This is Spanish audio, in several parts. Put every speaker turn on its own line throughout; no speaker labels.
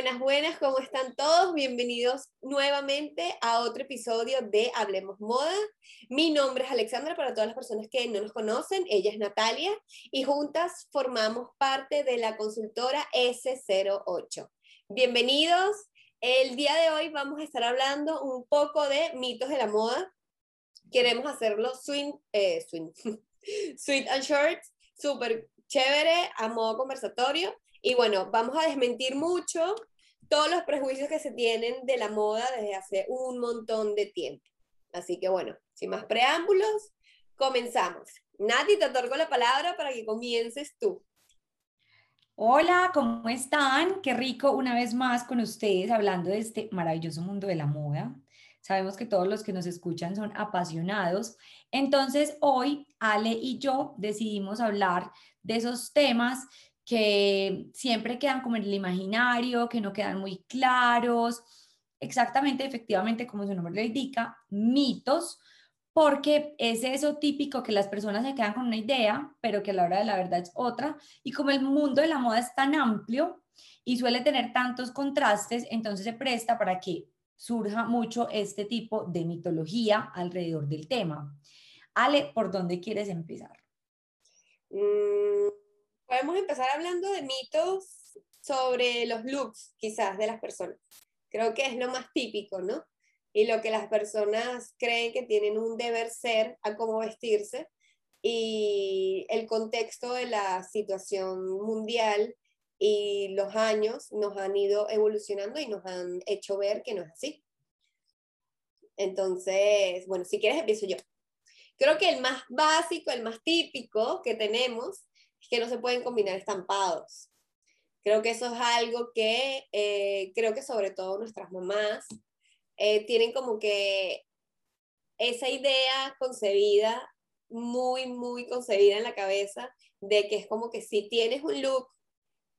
Buenas, buenas, ¿cómo están todos? Bienvenidos nuevamente a otro episodio de Hablemos Moda. Mi nombre es Alexandra, para todas las personas que no nos conocen, ella es Natalia y juntas formamos parte de la consultora S08. Bienvenidos. El día de hoy vamos a estar hablando un poco de mitos de la moda. Queremos hacerlo swing, eh, swing, sweet and short, súper chévere, a modo conversatorio. Y bueno, vamos a desmentir mucho todos los prejuicios que se tienen de la moda desde hace un montón de tiempo. Así que bueno, sin más preámbulos, comenzamos. Nati, te otorgo la palabra para que comiences tú.
Hola, ¿cómo están? Qué rico una vez más con ustedes hablando de este maravilloso mundo de la moda. Sabemos que todos los que nos escuchan son apasionados. Entonces, hoy Ale y yo decidimos hablar de esos temas que siempre quedan como en el imaginario, que no quedan muy claros, exactamente, efectivamente, como su nombre lo indica, mitos, porque es eso típico que las personas se quedan con una idea, pero que a la hora de la verdad es otra, y como el mundo de la moda es tan amplio y suele tener tantos contrastes, entonces se presta para que surja mucho este tipo de mitología alrededor del tema. Ale, ¿por dónde quieres empezar?
Mm, podemos empezar hablando de mitos sobre los looks, quizás, de las personas. Creo que es lo más típico, ¿no? Y lo que las personas creen que tienen un deber ser a cómo vestirse y el contexto de la situación mundial y los años nos han ido evolucionando y nos han hecho ver que no es así. Entonces, bueno, si quieres empiezo yo. Creo que el más básico, el más típico que tenemos es que no se pueden combinar estampados. Creo que eso es algo que eh, creo que sobre todo nuestras mamás eh, tienen como que esa idea concebida, muy, muy concebida en la cabeza, de que es como que si tienes un look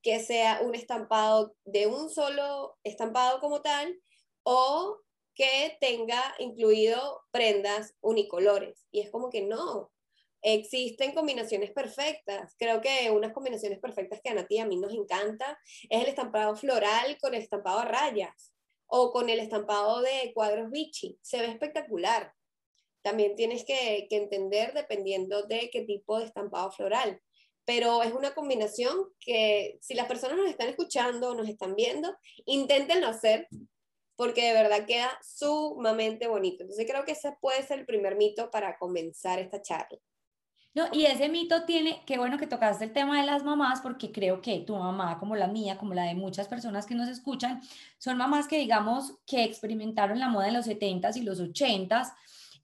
que sea un estampado de un solo estampado como tal, o que tenga incluido prendas unicolores. Y es como que no, Existen combinaciones perfectas. Creo que unas combinaciones perfectas que a Nati a mí nos encanta es el estampado floral con el estampado a rayas o con el estampado de cuadros Vichy. Se ve espectacular. También tienes que, que entender dependiendo de qué tipo de estampado floral. Pero es una combinación que si las personas nos están escuchando o nos están viendo, inténtenlo hacer porque de verdad queda sumamente bonito. Entonces creo que ese puede ser el primer mito para comenzar esta charla.
No, y ese mito tiene, qué bueno que tocaste el tema de las mamás, porque creo que tu mamá, como la mía, como la de muchas personas que nos escuchan, son mamás que digamos que experimentaron la moda en los 70s y los 80s.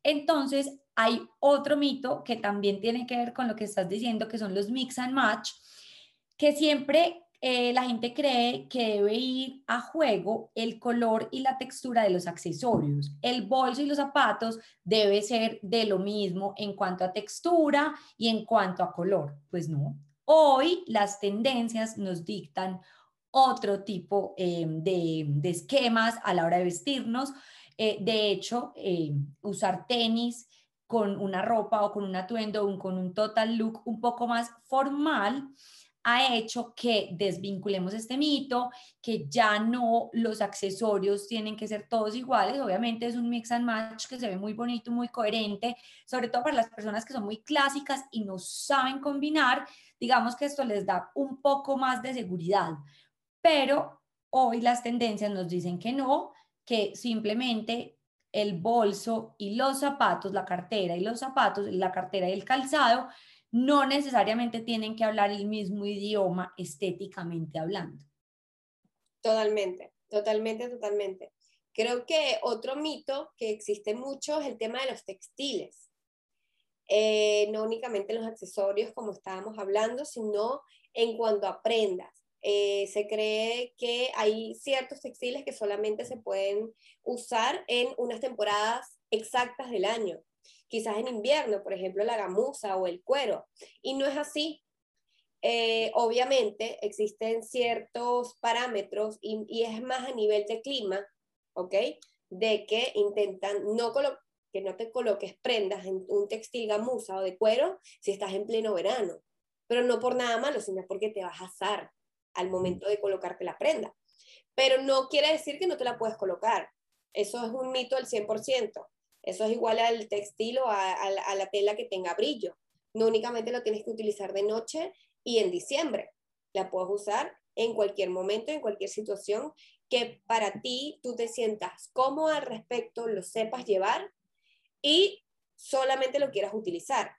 Entonces, hay otro mito que también tiene que ver con lo que estás diciendo, que son los mix and match, que siempre eh, la gente cree que debe ir a juego el color y la textura de los accesorios. El bolso y los zapatos debe ser de lo mismo en cuanto a textura y en cuanto a color. Pues no. Hoy las tendencias nos dictan otro tipo eh, de, esquemas a la hora de vestirnos. Eh, de hecho, usar tenis con una ropa o con un atuendo o con un total look un poco más formal ha hecho que desvinculemos este mito, que ya no los accesorios tienen que ser todos iguales. Obviamente es un mix and match que se ve muy bonito, muy coherente, sobre todo para las personas que son muy clásicas y no saben combinar. Digamos que esto les da un poco más de seguridad, pero hoy las tendencias nos dicen que no, que simplemente el bolso y los zapatos, la cartera y los zapatos, la cartera y el calzado no necesariamente tienen que hablar el mismo idioma estéticamente hablando.
Totalmente, totalmente, totalmente. Creo que otro mito que existe mucho es el tema de los textiles. Eh, no únicamente los accesorios como estábamos hablando, sino en cuanto a prendas. Eh, se cree que hay ciertos textiles que solamente se pueden usar en unas temporadas exactas del año quizás en invierno, por ejemplo, la gamuza o el cuero. Y no es así. Eh, obviamente existen ciertos parámetros y, es más a nivel de clima, ¿ok? De que intentan no que no te coloques prendas en un textil gamuza o de cuero si estás en pleno verano, pero no por nada malo, sino porque te vas a asar al momento de colocarte la prenda. pero no quiere decir que no te la puedes colocar. Eso es un mito al 100%. Eso es igual al textil o a, la tela que tenga brillo. No únicamente lo tienes que utilizar de noche y en diciembre. La puedes usar en cualquier momento, en cualquier situación que para ti tú te sientas cómodo al respecto, lo sepas llevar y solamente lo quieras utilizar.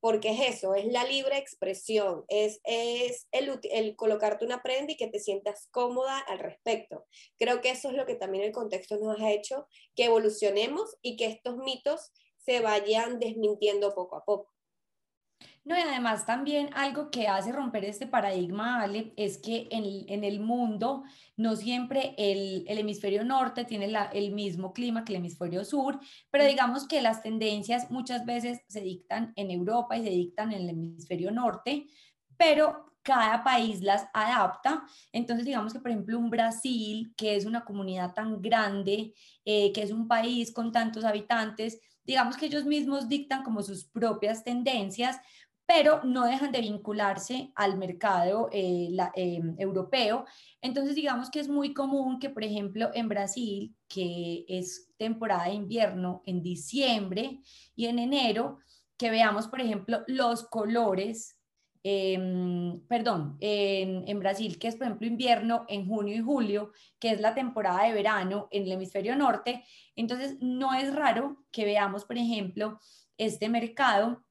Porque es eso, es la libre expresión, es, es el, el colocarte una prenda y que te sientas cómoda al respecto. Creo que eso es lo que también el contexto nos ha hecho que evolucionemos y que estos mitos se vayan desmintiendo poco a poco.
No, y además también algo que hace romper este paradigma, Ale, es que en, el mundo no siempre el, hemisferio norte tiene el mismo clima que el hemisferio sur, pero digamos que las tendencias muchas veces se dictan en Europa y se dictan en el hemisferio norte, pero cada país las adapta. Entonces, digamos que, por ejemplo, un Brasil, que es una comunidad tan grande, eh, que es un país con tantos habitantes, digamos que ellos mismos dictan como sus propias tendencias, pero no dejan de vincularse al mercado eh, eh, europeo. Entonces, digamos que es muy común que, por ejemplo, en Brasil, que es temporada de invierno en diciembre y en enero, que veamos, por ejemplo, los colores, em, perdón, en, en Brasil, que es, por ejemplo, invierno en junio y julio, que es la temporada de verano en el hemisferio norte. Entonces, no es raro que veamos, por ejemplo, este mercado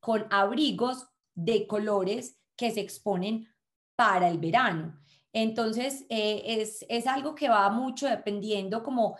con abrigos de colores que se exponen para el verano. Entonces, eh, es, es algo que va mucho dependiendo como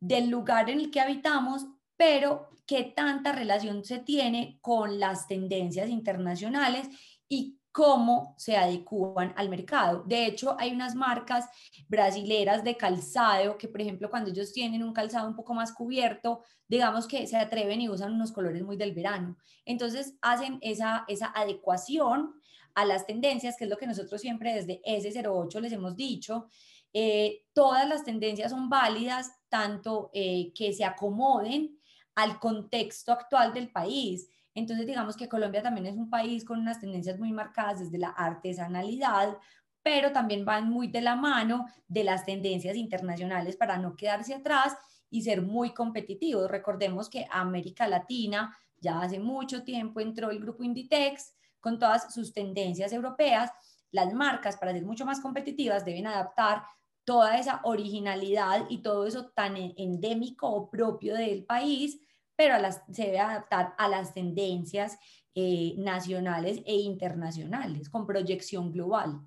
del lugar en el que habitamos, pero qué tanta relación se tiene con las tendencias internacionales y cómo se adecúan al mercado. De hecho, hay unas marcas brasileras de calzado que, por ejemplo, cuando ellos tienen un calzado un poco más cubierto, digamos que se atreven y usan unos colores muy del verano. Entonces, hacen esa, esa adecuación a las tendencias, que es lo que nosotros siempre desde S08 les hemos dicho. Eh, todas las tendencias son válidas, tanto eh, que se acomoden al contexto actual del país entonces, digamos que Colombia también es un país con unas tendencias muy marcadas desde la artesanalidad, pero también van muy de la mano de las tendencias internacionales para no quedarse atrás y ser muy competitivos. Recordemos que América Latina ya hace mucho tiempo entró el grupo Inditex con todas sus tendencias europeas. Las marcas, para ser mucho más competitivas, deben adaptar toda esa originalidad y todo eso tan endémico o propio del país pero se debe adaptar a las tendencias eh, nacionales e internacionales con proyección global.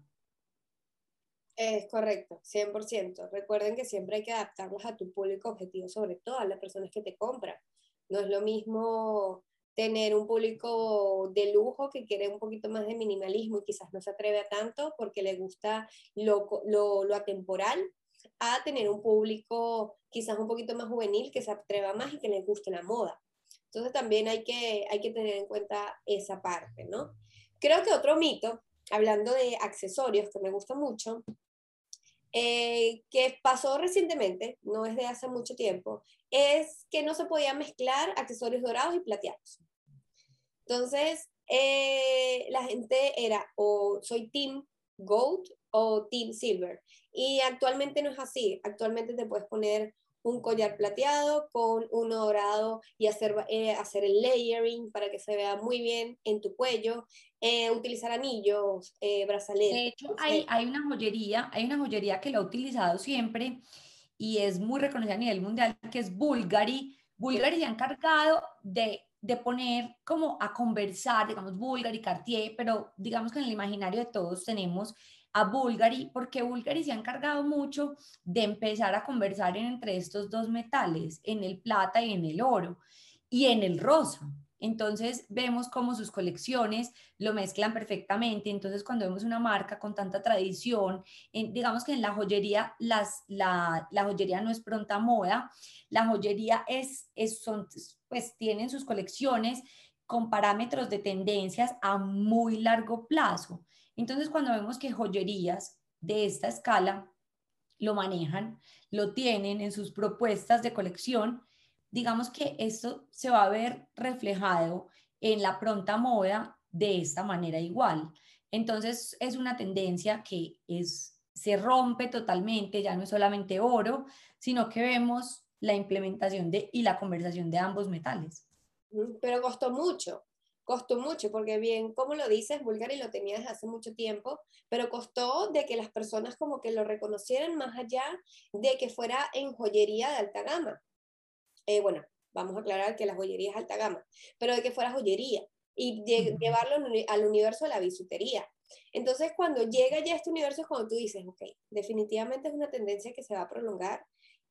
Es correcto, 100%. Recuerden que siempre hay que adaptarlos a tu público objetivo, sobre todo a las personas que te compran. No es lo mismo tener un público de lujo que quiere un poquito más de minimalismo y quizás no se atreve a tanto porque le gusta lo, lo, lo atemporal a tener un público quizás un poquito más juvenil que se atreva más y que le guste la moda. Entonces también hay que, hay que tener en cuenta esa parte, ¿no? Creo que otro mito, hablando de accesorios, que me gusta mucho, eh, que pasó recientemente, no es de hace mucho tiempo, es que no se podía mezclar accesorios dorados y plateados. Entonces, eh, la gente era o soy Team Gold o Team Silver. Y actualmente no es así. Actualmente te puedes poner un collar plateado con uno dorado y hacer, eh, hacer el layering para que se vea muy bien en tu cuello, eh, utilizar anillos, eh, brazaletes.
De hecho, hay, hay, una joyería, hay una joyería que lo ha utilizado siempre y es muy reconocida a nivel mundial, que es Bulgari. Bulgari se ha encargado de, de poner como a conversar, digamos, Bulgari, Cartier, pero digamos que en el imaginario de todos tenemos a Bulgari, porque Bulgari se ha encargado mucho de empezar a conversar entre estos dos metales, en el plata y en el oro, y en el rosa. Entonces vemos cómo sus colecciones lo mezclan perfectamente. Entonces cuando vemos una marca con tanta tradición, digamos que en la joyería, las, la, la, joyería no es pronta moda, la joyería es, es son, pues tienen sus colecciones con parámetros de tendencias a muy largo plazo. Entonces, cuando vemos que joyerías de esta escala lo manejan, lo tienen en sus propuestas de colección, digamos que esto se va a ver reflejado en la pronta moda de esta manera igual. Entonces, es una tendencia que es se rompe totalmente, ya no es solamente oro, sino que vemos la implementación de y la conversación de ambos metales.
Pero costó mucho, costó mucho, porque bien, como lo dices, Bulgari lo tenía desde hace mucho tiempo, pero costó de que las personas como que lo reconocieran más allá de que fuera en joyería de alta gama. Eh, bueno, vamos a aclarar que la joyería es alta gama, pero de que fuera joyería y llevarlo al universo de la bisutería. Entonces, cuando llega ya este universo es cuando tú dices, ok, definitivamente es una tendencia que se va a prolongar.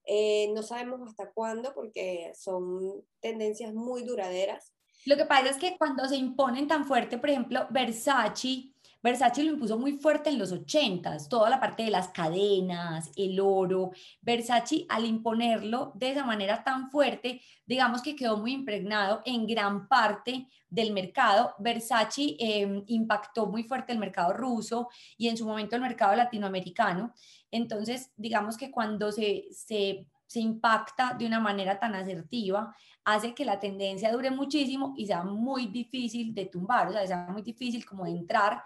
Eh, no sabemos hasta cuándo porque son tendencias muy duraderas.
Lo que pasa es que cuando se imponen tan fuerte, por ejemplo, Versace Versace lo impuso muy fuerte en los 80s, toda la parte de las cadenas, el oro. Versace al imponerlo de esa manera tan fuerte, digamos que quedó muy impregnado en gran parte del mercado. Versace em, impactó muy fuerte el mercado ruso y en su momento el mercado latinoamericano. Entonces, digamos que cuando se, se, se impacta de una manera tan asertiva, hace que la tendencia dure muchísimo y sea muy difícil de tumbar, o sea, sea muy difícil como entrar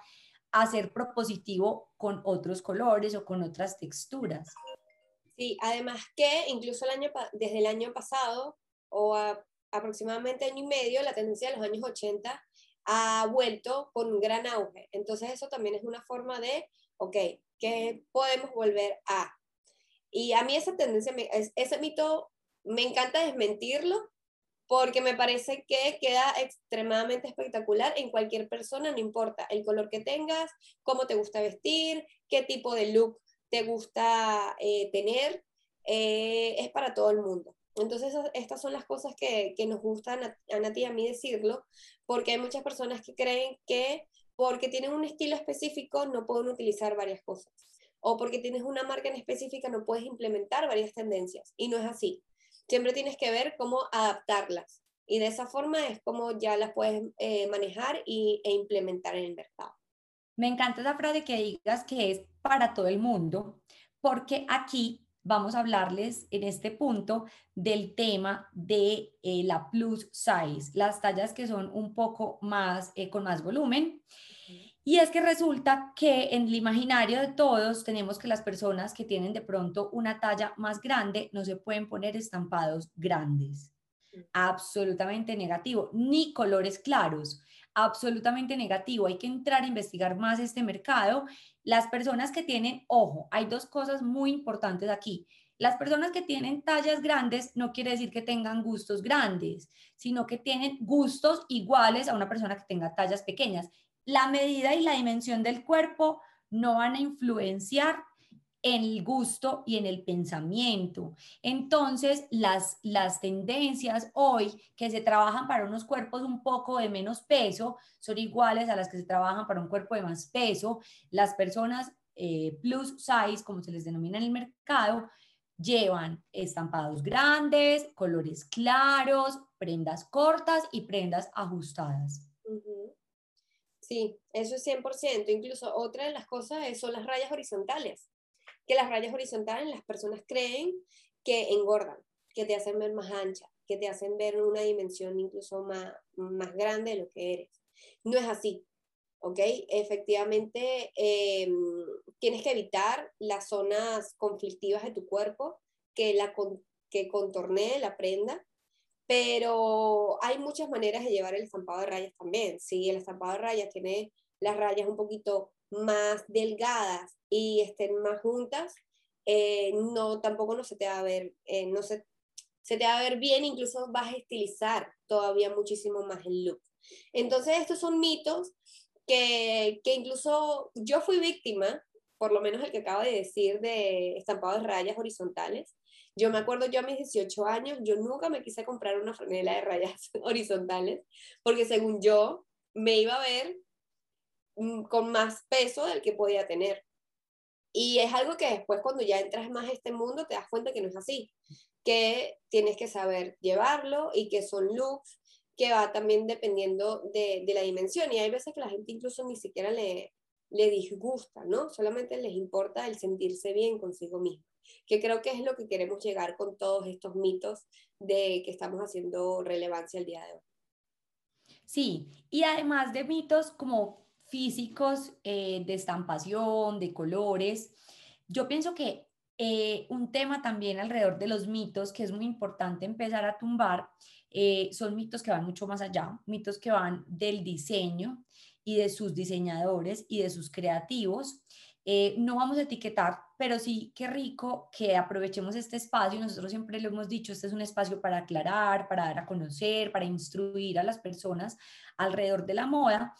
a ser propositivo con otros colores o con otras texturas.
Sí, además que incluso el año, desde el año pasado o aproximadamente año y medio, la tendencia de los años 80 ha vuelto con un gran auge. Entonces eso también es una forma de, ok, ¿qué podemos volver a? Y a mí esa tendencia, ese mito, me encanta desmentirlo porque me parece que queda extremadamente espectacular en cualquier persona, no importa el color que tengas, cómo te gusta vestir, qué tipo de look te gusta eh, tener, eh, es para todo el mundo. Entonces, estas son las cosas que, que nos gustan a, a y a mí decirlo, porque hay muchas personas que creen que porque tienen un estilo específico no pueden utilizar varias cosas, o porque tienes una marca en específica no puedes implementar varias tendencias, y no es así siempre tienes que ver cómo adaptarlas. Y de esa forma es como ya las puedes eh, manejar y, e implementar en el mercado.
Me encanta esa frase que digas que es para todo el mundo, porque aquí vamos a hablarles en este punto del tema de eh, la plus size, las tallas que son un poco más, eh, con más volumen. Y es que resulta que en el imaginario de todos tenemos que las personas que tienen de pronto una talla más grande no se pueden poner estampados grandes. Absolutamente negativo, ni colores claros. Absolutamente negativo. Hay que entrar a investigar más este mercado. Las personas que tienen, ojo, hay dos cosas muy importantes aquí. Las personas que tienen tallas grandes no quiere decir que tengan gustos grandes, sino que tienen gustos iguales a una persona que tenga tallas pequeñas la medida y la dimensión del cuerpo no van a influenciar en el gusto y en el pensamiento. Entonces, las, las tendencias hoy que se trabajan para unos cuerpos un poco de menos peso son iguales a las que se trabajan para un cuerpo de más peso. Las personas eh, plus size, como se les denomina en el mercado, llevan estampados grandes, colores claros, prendas cortas y prendas ajustadas.
Sí, eso es 100%. Incluso otra de las cosas son las rayas horizontales, que las rayas horizontales las personas creen que engordan, que te hacen ver más ancha, que te hacen ver una dimensión incluso más, más grande de lo que eres. No es así, ¿ok? Efectivamente, em, tienes que evitar las zonas conflictivas de tu cuerpo que, la, que contornee la prenda pero hay muchas maneras de llevar el estampado de rayas también. Si el estampado de rayas tiene las rayas un poquito más delgadas y estén más juntas, eh, no, tampoco no se te va a ver, eh, no se, se te va a ver bien, incluso vas a estilizar todavía muchísimo más el look. Entonces, estos son mitos que, que incluso yo fui víctima, por lo menos el que acabo de decir, de estampado de rayas horizontales, yo me acuerdo, yo a mis 18 años, yo nunca me quise comprar una franela de rayas horizontales, porque según yo me iba a ver mm, con más peso del que podía tener. Y es algo que después cuando ya entras más a este mundo te das cuenta que no es así, que tienes que saber llevarlo y que son looks que va también dependiendo de, de la dimensión. Y hay veces que la gente incluso ni siquiera le, le disgusta, ¿no? Solamente les importa el sentirse bien consigo mismo que creo que es lo que queremos llegar con todos estos mitos de que estamos haciendo relevancia el día de hoy.
Sí, y además de mitos como físicos, eh, de estampación, de colores, yo pienso que eh, un tema también alrededor de los mitos que es muy importante empezar a tumbar eh, son mitos que van mucho más allá, mitos que van del diseño y de sus diseñadores y de sus creativos. Eh, no vamos a etiquetar, pero sí qué rico que aprovechemos este espacio. Nosotros siempre lo hemos dicho, este es un espacio para aclarar, para dar a conocer, para instruir a las personas alrededor de la moda.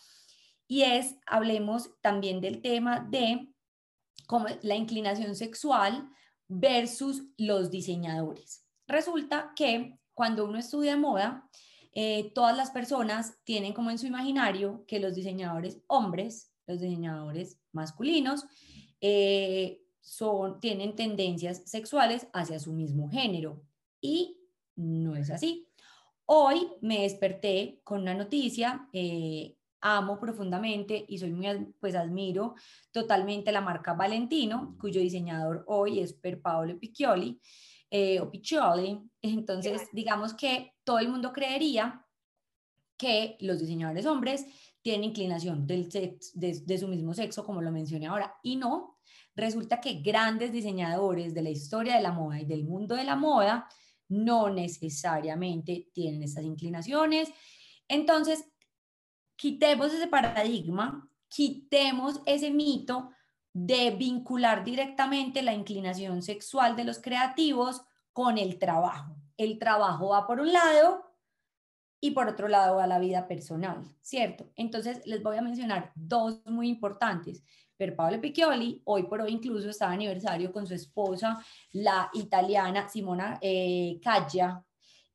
Y es, hablemos también del tema de como la inclinación sexual versus los diseñadores. Resulta que cuando uno estudia moda, eh, todas las personas tienen como en su imaginario que los diseñadores hombres, los diseñadores masculinos, eh, son, tienen tendencias sexuales hacia su mismo género. Y no es así. Hoy me desperté con una noticia eh, amo profundamente y soy muy, pues admiro totalmente la marca Valentino, cuyo diseñador hoy es Per Paolo Piccioli, eh, o Piccioli. Entonces, digamos que todo el mundo creería que los diseñadores hombres tienen inclinación del de, su mismo sexo, como lo mencioné ahora, y no. Resulta que grandes diseñadores de la historia de la moda y del mundo de la moda no necesariamente tienen estas inclinaciones. Entonces, quitemos ese paradigma, quitemos ese mito de vincular directamente la inclinación sexual de los creativos con el trabajo. El trabajo va por un lado y por otro lado va la vida personal, ¿cierto? Entonces les voy a mencionar dos muy importantes. Per Paolo Piccioli, hoy por hoy incluso está de aniversario con su esposa, la italiana Simona eh.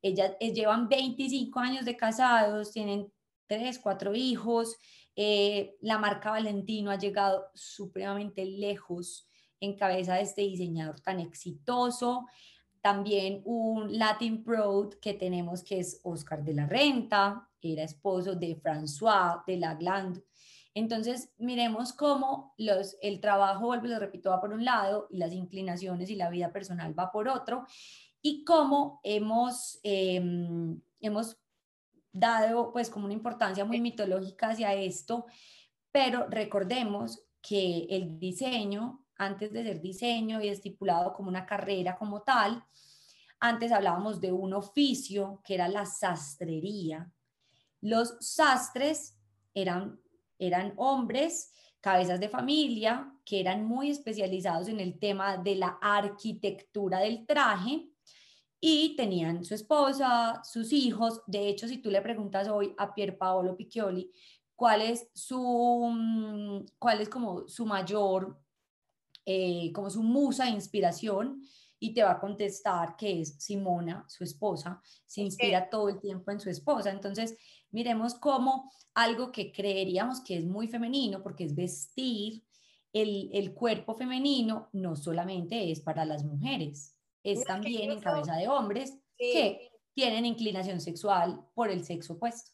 Ellas eh, llevan 25 años de casados, tienen tres, cuatro hijos. Eh, la marca Valentino ha llegado supremamente lejos en cabeza de este diseñador tan exitoso. También un Latin Pro que tenemos que es Oscar de la Renta, era esposo de François de la Glande. Entonces, miremos cómo los, el trabajo, vuelvo, lo repito, va por un lado y las inclinaciones y la vida personal va por otro, y cómo hemos, em, hemos dado pues como una importancia muy mitológica hacia esto, pero recordemos que el diseño, antes de ser diseño y estipulado como una carrera como tal, antes hablábamos de un oficio que era la sastrería. Los sastres eran, eran hombres, cabezas de familia, que eran muy especializados en el tema de la arquitectura del traje y tenían su esposa, sus hijos. De hecho, si tú le preguntas hoy a Pier Paolo Piccioli cuál es su, mm, cuál es como su mayor, eh, como su musa de inspiración, y te va a contestar que es Simona, su esposa, se inspira todo el tiempo en su esposa. Entonces, miremos cómo algo que creeríamos que es muy femenino, porque es vestir, el, el cuerpo femenino no solamente es para las mujeres, es también en cabeza de hombres que tienen inclinación sexual por el sexo opuesto.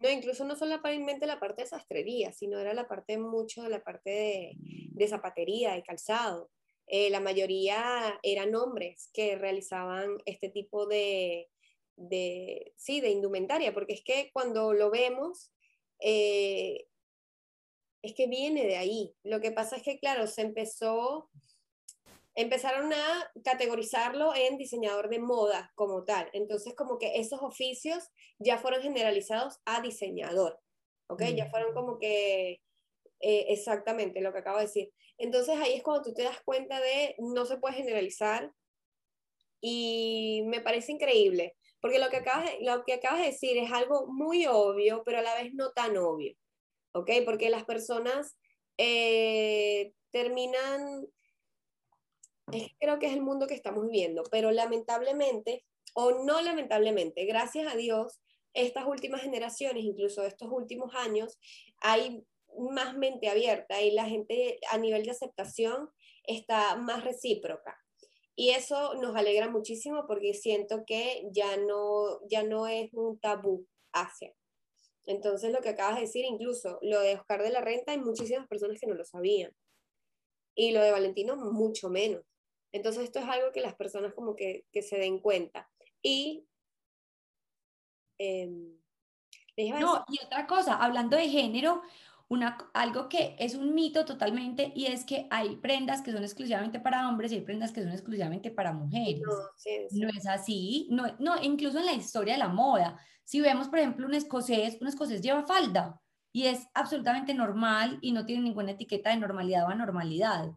No, incluso no solamente la parte de sastrería, sino era la parte mucho de la parte de, zapatería, y calzado. Eh, la mayoría eran hombres que realizaban este tipo de, de, sí, de indumentaria, porque es que cuando lo vemos, eh, es que viene de ahí. Lo que pasa es que, claro, se empezó empezaron a categorizarlo en diseñador de moda como tal. Entonces, como que esos oficios ya fueron generalizados a diseñador, ¿ok? Ya fueron como que eh, exactamente lo que acabo de decir. Entonces, ahí es cuando tú te das cuenta de no se puede generalizar y me parece increíble, porque lo que acabas de, lo que acabas de decir es algo muy obvio, pero a la vez no tan obvio, ¿ok? Porque las personas eh, terminan creo que es el mundo que estamos viviendo, pero lamentablemente, o no lamentablemente, gracias a Dios, estas últimas generaciones, incluso estos últimos años, hay más mente abierta y la gente a nivel de aceptación está más recíproca. Y eso nos alegra muchísimo porque siento que ya no, ya no es un tabú hacia. Entonces, lo que acabas de decir, incluso lo de Oscar de la Renta, hay muchísimas personas que no lo sabían. Y lo de Valentino, mucho menos. Entonces esto es algo que las personas como que, se den cuenta. Y...
Em, no, y otra cosa, hablando de género, una, algo que es un mito totalmente y es que hay prendas que son exclusivamente para hombres y hay prendas que son exclusivamente para mujeres. No, es así, no, no, incluso en la historia de la moda. Si vemos, por ejemplo, un escocés, un escocés lleva falda y es absolutamente normal y no tiene ninguna etiqueta de normalidad o anormalidad.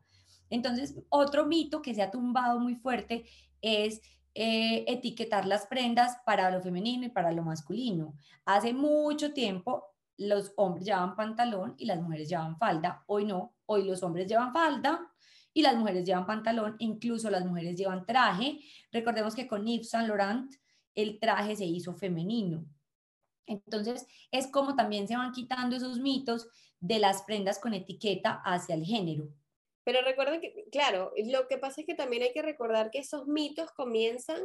Entonces, otro mito que se ha tumbado muy fuerte es eh, etiquetar las prendas para lo femenino y para lo masculino. Hace mucho tiempo los hombres llevaban pantalón y las mujeres llevaban falda. Hoy no, hoy los hombres llevan falda y las mujeres llevan pantalón, incluso las mujeres llevan traje. Recordemos que con Yves Saint Laurent el traje se hizo femenino. Entonces, es como también se van quitando esos mitos de las prendas con etiqueta hacia el género.
Pero recuerden que, claro, lo que pasa es que también hay que recordar que esos mitos comienzan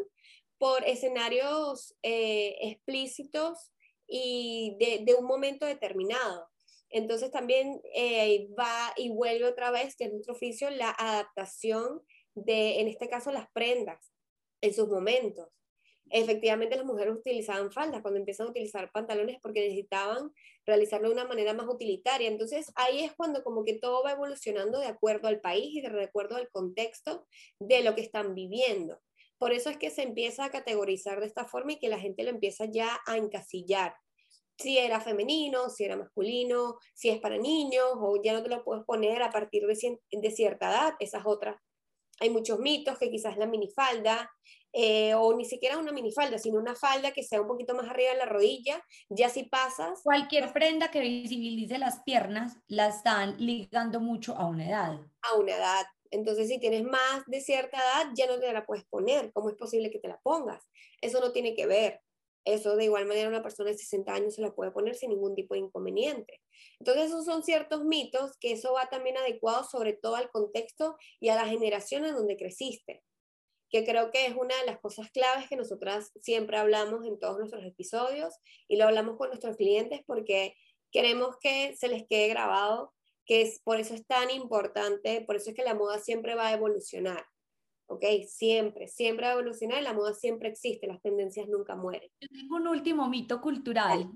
por escenarios eh, explícitos y de, un momento determinado. Entonces también eh, va y vuelve otra vez, que es nuestro oficio, la adaptación de, en este caso, las prendas en sus momentos. Efectivamente, las mujeres utilizaban faldas cuando empiezan a utilizar pantalones porque necesitaban realizarlo de una manera más utilitaria. Entonces, ahí es cuando como que todo va evolucionando de acuerdo al país y de acuerdo al contexto de lo que están viviendo. Por eso es que se empieza a categorizar de esta forma y que la gente lo empieza ya a encasillar. Si era femenino, si era masculino, si es para niños o ya no te lo puedes poner a partir de, de cierta edad, esas otras. Hay muchos mitos que quizás la minifalda eh, o ni siquiera una minifalda, sino una falda que sea un poquito más arriba de la rodilla, ya si pasas...
Cualquier prenda que visibilice las piernas la están ligando mucho a una edad.
A una edad, entonces, si tienes más de cierta edad, ya no te la puedes poner. ¿Cómo es posible que te la pongas? Eso no tiene que ver. Eso de igual manera una persona de 60 años se la puede poner sin ningún tipo de inconveniente. Entonces, esos son ciertos mitos que eso va también adecuado sobre todo al contexto y a la generación en donde creciste, que creo que es una de las cosas claves que nosotras siempre hablamos en todos nuestros episodios y lo hablamos con nuestros clientes porque queremos que se les quede grabado que es, por eso es tan importante, por eso es que la moda siempre va a evolucionar, ¿ok? Siempre, siempre va a evolucionar y la moda siempre existe, las tendencias nunca mueren.
Yo tengo un último mito cultural.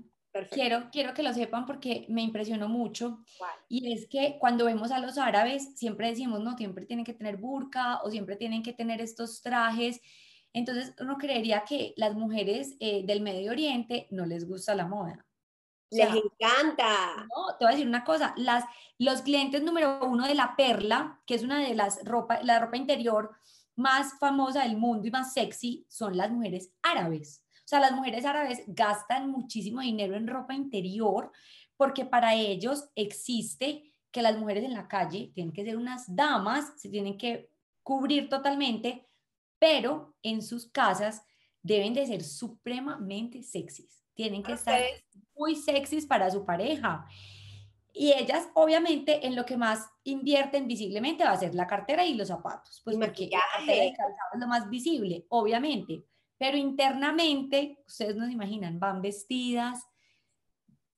Quiero, quiero que lo sepan porque me impresionó mucho. Y es que cuando vemos a los árabes, siempre decimos, no, siempre tienen que tener burka o siempre tienen que tener estos trajes. Entonces uno creería que las mujeres eh, del Medio Oriente no les gusta la moda.
Les encanta.
No, te voy a decir una cosa, las, los clientes número uno de La Perla, que es una de las ropa, la ropa interior más famosa del mundo y más sexy, son las mujeres árabes. O sea, las mujeres árabes gastan muchísimo dinero en ropa interior porque para ellos existe que las mujeres en la calle tienen que ser unas damas, se tienen que cubrir totalmente, pero en sus casas deben de ser supremamente sexys. Tienen que estar muy sexys para su pareja. Y ellas, obviamente, en lo que más invierten visiblemente va a ser la cartera y los zapatos. Pues porque la cartera es lo más visible, obviamente. Pero internamente, ustedes no se imaginan, van vestidas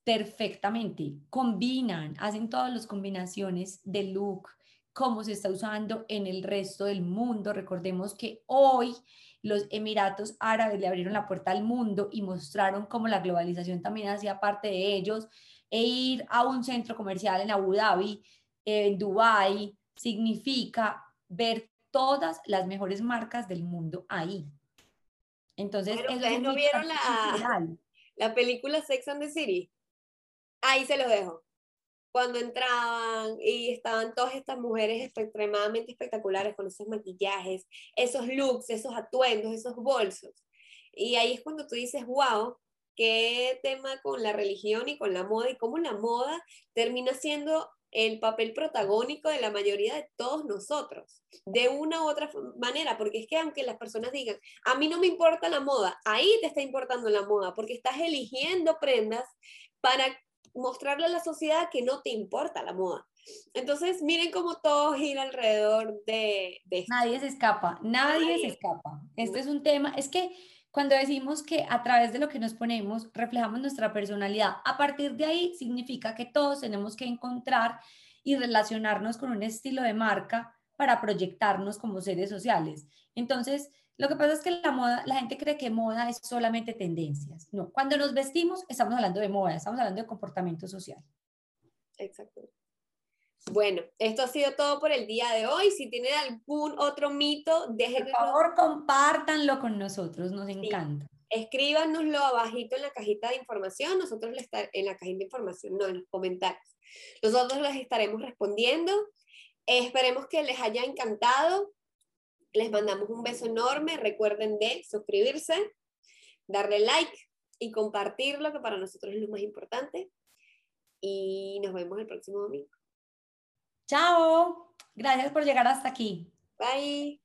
perfectamente, combinan, hacen todas las combinaciones de look, como se está usando en el resto del mundo. Recordemos que hoy los Emiratos Árabes le abrieron la puerta al mundo y mostraron cómo la globalización también hacía parte de ellos, e ir a un centro comercial en Abu Dhabi, en Dubai, significa ver todas las mejores marcas del mundo ahí. Entonces,
¿ustedes no vieron la, la película Sex and the City? Ahí se los dejo cuando entraban y estaban todas estas mujeres extremadamente espectaculares con esos maquillajes, esos looks, esos atuendos, esos bolsos. Y ahí es cuando tú dices, wow, qué tema con la religión y con la moda y cómo la moda termina siendo el papel protagónico de la mayoría de todos nosotros, de una u otra manera, porque es que aunque las personas digan, a mí no me importa la moda, ahí te está importando la moda, porque estás eligiendo prendas para mostrarle a la sociedad que no te importa la moda. Entonces, miren cómo todo gira alrededor de, de
Nadie se escapa, nadie, se escapa. Este es un tema, es que cuando decimos que a través de lo que nos ponemos reflejamos nuestra personalidad, a partir de ahí significa que todos tenemos que encontrar y relacionarnos con un estilo de marca para proyectarnos como seres sociales. Entonces, lo que pasa es que la moda, la gente cree que moda es solamente tendencias. No, cuando nos vestimos estamos hablando de moda, estamos hablando de comportamiento social.
Exacto. Bueno, esto ha sido todo por el día de hoy. Si tienen algún otro mito.
Por favor, compártanlo con nosotros, nos encanta.
Escríbanoslo abajito en la cajita de información, nosotros les en la cajita de información, no, en los comentarios. Nosotros les estaremos respondiendo. esperemos que les haya encantado. Les mandamos un beso enorme. Recuerden de suscribirse, darle like y compartirlo, que para nosotros es lo más importante. Y nos vemos el próximo domingo.
Chao. Gracias por llegar hasta aquí.
Bye.